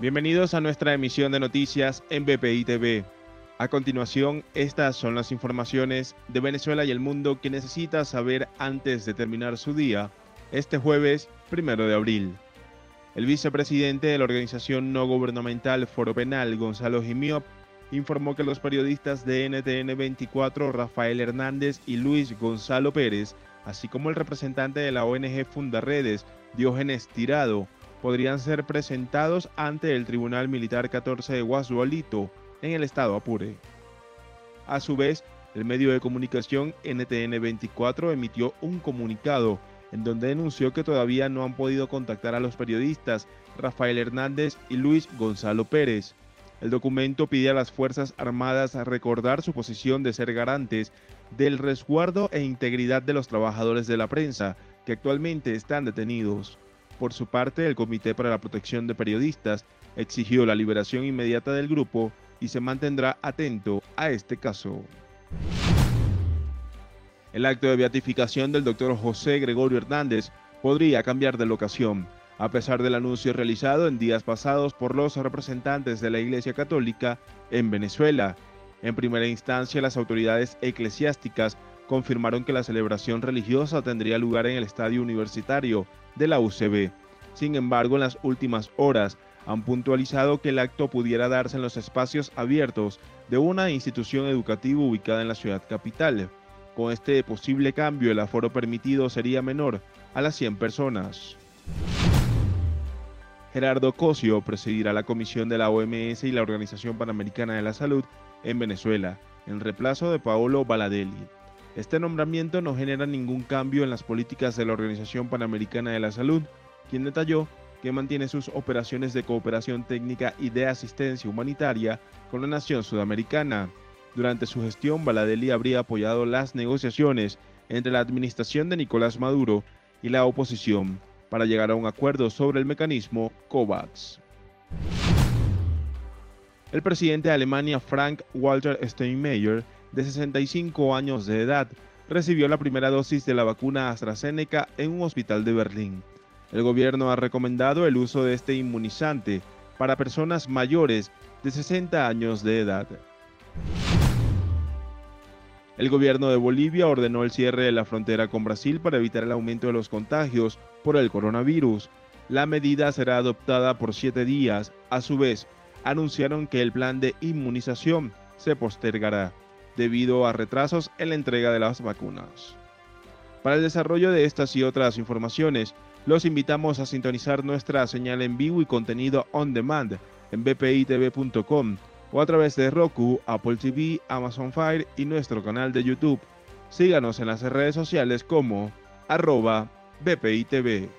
Bienvenidos a nuestra emisión de noticias en BPI TV. A continuación, estas son las informaciones de Venezuela y el mundo que necesita saber antes de terminar su día, este jueves 1 de abril. El vicepresidente de la organización no gubernamental Foro Penal, Gonzalo Jimiop, informó que los periodistas de NTN 24, Rafael Hernández y Luis Gonzalo Pérez, así como el representante de la ONG Fundaredes, Diógenes Tirado, podrían ser presentados ante el Tribunal Militar 14 de Guasualito en el estado Apure. A su vez, el medio de comunicación NTN 24 emitió un comunicado en donde denunció que todavía no han podido contactar a los periodistas Rafael Hernández y Luis Gonzalo Pérez. El documento pide a las Fuerzas Armadas recordar su posición de ser garantes del resguardo e integridad de los trabajadores de la prensa que actualmente están detenidos. Por su parte, el Comité para la Protección de Periodistas exigió la liberación inmediata del grupo y se mantendrá atento a este caso. El acto de beatificación del doctor José Gregorio Hernández podría cambiar de locación, a pesar del anuncio realizado en días pasados por los representantes de la Iglesia Católica en Venezuela. En primera instancia, las autoridades eclesiásticas confirmaron que la celebración religiosa tendría lugar en el estadio universitario de la UCB. Sin embargo, en las últimas horas han puntualizado que el acto pudiera darse en los espacios abiertos de una institución educativa ubicada en la ciudad capital. Con este posible cambio, el aforo permitido sería menor a las 100 personas. Gerardo Cosio presidirá la comisión de la OMS y la Organización Panamericana de la Salud en Venezuela, en reemplazo de Paolo Baladelli. Este nombramiento no genera ningún cambio en las políticas de la Organización Panamericana de la Salud, quien detalló que mantiene sus operaciones de cooperación técnica y de asistencia humanitaria con la nación sudamericana. Durante su gestión, Baladelli habría apoyado las negociaciones entre la administración de Nicolás Maduro y la oposición para llegar a un acuerdo sobre el mecanismo COVAX. El presidente de Alemania, Frank Walter Steinmeier, de 65 años de edad, recibió la primera dosis de la vacuna AstraZeneca en un hospital de Berlín. El gobierno ha recomendado el uso de este inmunizante para personas mayores de 60 años de edad. El gobierno de Bolivia ordenó el cierre de la frontera con Brasil para evitar el aumento de los contagios por el coronavirus. La medida será adoptada por siete días. A su vez, anunciaron que el plan de inmunización se postergará debido a retrasos en la entrega de las vacunas. Para el desarrollo de estas y otras informaciones, los invitamos a sintonizar nuestra señal en vivo y contenido on demand en bpitv.com o a través de Roku, Apple TV, Amazon Fire y nuestro canal de YouTube. Síganos en las redes sociales como arroba bpitv.